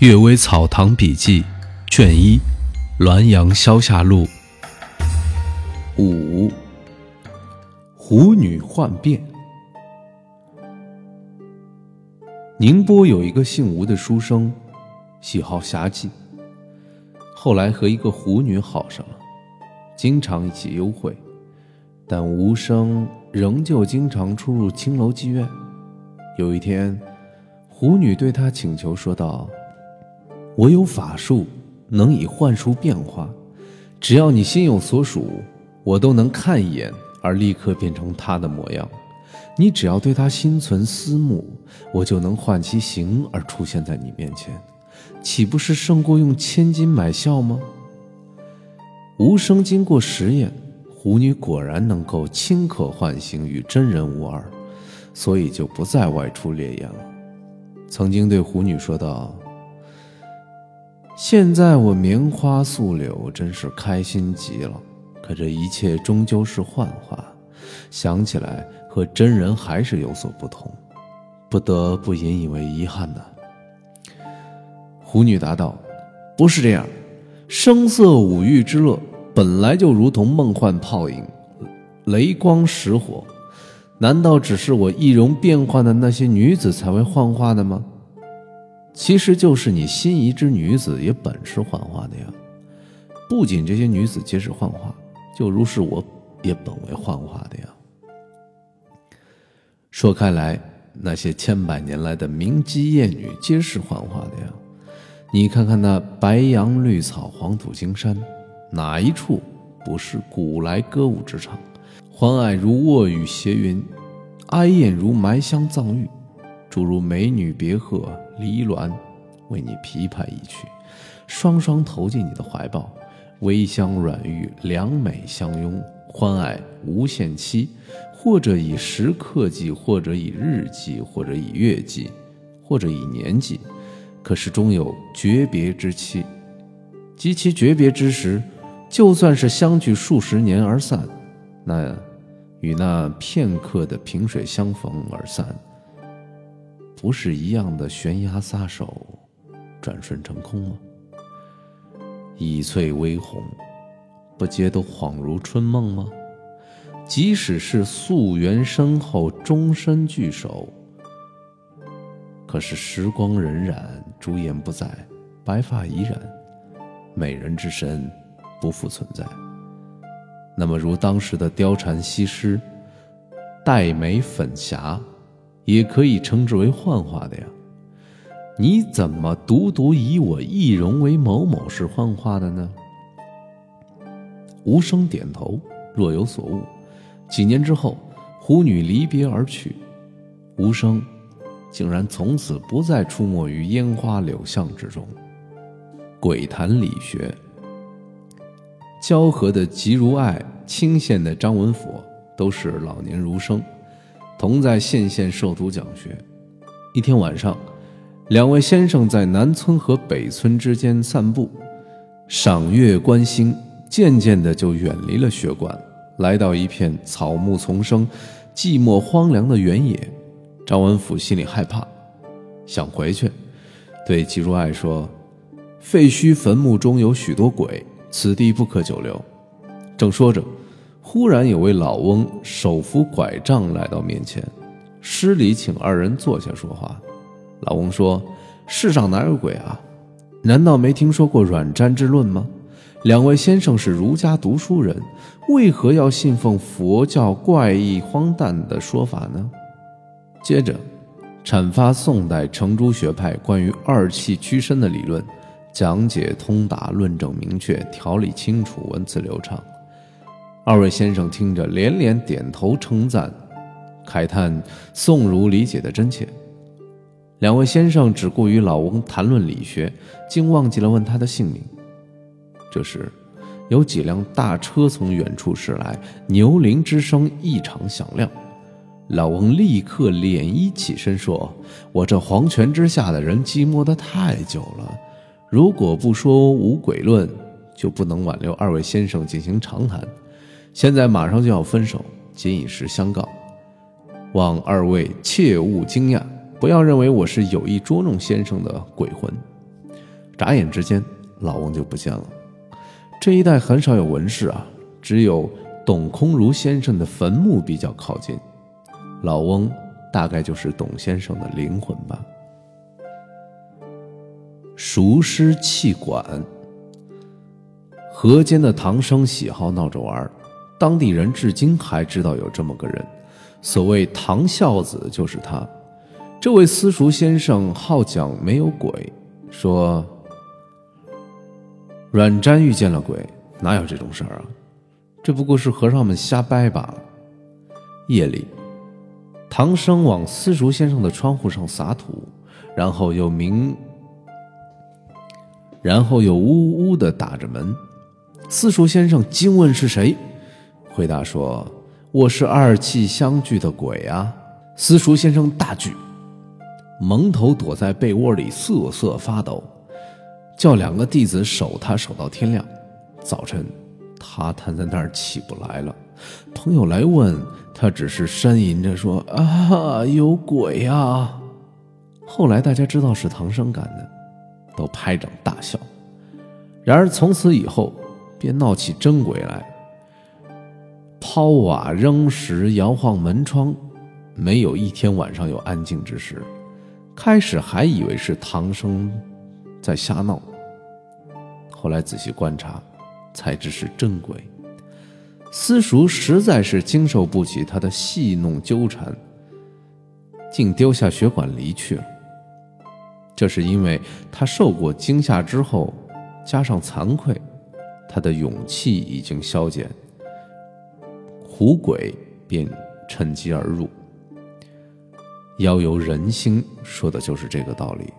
《阅微草堂笔记》卷一，《滦阳消夏录》五，狐女幻变。宁波有一个姓吴的书生，喜好侠妓，后来和一个狐女好上了，经常一起幽会，但吴生仍旧经常出入青楼妓院。有一天，狐女对他请求说道。我有法术，能以幻术变化。只要你心有所属，我都能看一眼而立刻变成他的模样。你只要对他心存思慕，我就能唤其形而出现在你面前，岂不是胜过用千金买笑吗？无声经过实验，狐女果然能够顷刻唤醒，与真人无二，所以就不再外出猎艳了。曾经对狐女说道。现在我名花素柳，真是开心极了。可这一切终究是幻化，想起来和真人还是有所不同，不得不引以为遗憾呢。狐女答道：“不是这样，声色五欲之乐本来就如同梦幻泡影，雷光石火，难道只是我易容变幻的那些女子才会幻化的吗？”其实就是你心仪之女子也本是幻化的呀，不仅这些女子皆是幻化，就如是我也本为幻化的呀。说开来，那些千百年来的名妓艳女皆是幻化的呀。你看看那白杨绿草、黄土青山，哪一处不是古来歌舞之场？欢爱如卧雨斜云，哀艳如埋香葬玉，诸如美女别鹤。离鸾为你琵琶一曲，双双投进你的怀抱，微香软玉，两美相拥，欢爱无限期。或者以时刻计，或者以日计，或者以月计，或者以年计。可是终有诀别之期。及其诀别之时，就算是相聚数十年而散，那与那片刻的萍水相逢而散。不是一样的悬崖撒手，转瞬成空吗？倚翠微红，不皆都恍如春梦吗？即使是素缘深厚，终身聚首，可是时光荏苒，朱颜不在，白发已染，美人之身不复存在。那么，如当时的貂蝉西施，黛眉粉霞。也可以称之为幻化的呀，你怎么独独以我易容为某某是幻化的呢？无声点头，若有所悟。几年之后，狐女离别而去，无声竟然从此不再出没于烟花柳巷之中。鬼谈理学，交河的吉如爱，清县的张文甫，都是老年儒生。同在县县授读讲学。一天晚上，两位先生在南村和北村之间散步，赏月观星，渐渐的就远离了学馆，来到一片草木丛生、寂寞荒凉的原野。张文甫心里害怕，想回去，对季如爱说：“废墟坟墓中有许多鬼，此地不可久留。”正说着。忽然有位老翁手扶拐杖来到面前，施礼请二人坐下说话。老翁说：“世上哪有鬼啊？难道没听说过软毡之论吗？两位先生是儒家读书人，为何要信奉佛教怪异荒诞的说法呢？”接着，阐发宋代程朱学派关于二气屈伸的理论，讲解通达，论证明确，条理清楚，文字流畅。二位先生听着，连连点头称赞，慨叹宋儒理解的真切。两位先生只顾与老翁谈论理学，竟忘记了问他的姓名。这时，有几辆大车从远处驶来，牛铃之声异常响亮。老翁立刻敛衣起身说：“我这黄泉之下的人寂寞的太久了，如果不说无鬼论，就不能挽留二位先生进行长谈。”现在马上就要分手，仅以实相告，望二位切勿惊讶，不要认为我是有意捉弄先生的鬼魂。眨眼之间，老翁就不见了。这一带很少有文士啊，只有董空如先生的坟墓比较靠近。老翁大概就是董先生的灵魂吧。熟师气管。河间的唐生喜好闹着玩当地人至今还知道有这么个人，所谓唐孝子就是他。这位私塾先生好讲没有鬼，说阮瞻遇见了鬼，哪有这种事儿啊？这不过是和尚们瞎掰吧。夜里，唐生往私塾先生的窗户上撒土，然后又明，然后又呜呜的打着门。私塾先生惊问是谁，回答说：“我是二气相聚的鬼啊！”私塾先生大惧。蒙头躲在被窝里瑟瑟发抖，叫两个弟子守他守到天亮。早晨，他瘫在那儿起不来了。朋友来问他，只是呻吟着说：“啊，有鬼呀！”后来大家知道是唐生干的，都拍掌大笑。然而从此以后，便闹起真鬼来，抛瓦扔石、摇晃门窗，没有一天晚上有安静之时。开始还以为是唐僧在瞎闹，后来仔细观察，才知是真鬼。私塾实在是经受不起他的戏弄纠缠，竟丢下血管离去了。这是因为他受过惊吓之后，加上惭愧，他的勇气已经消减，狐鬼便趁机而入。妖由人心，说的就是这个道理。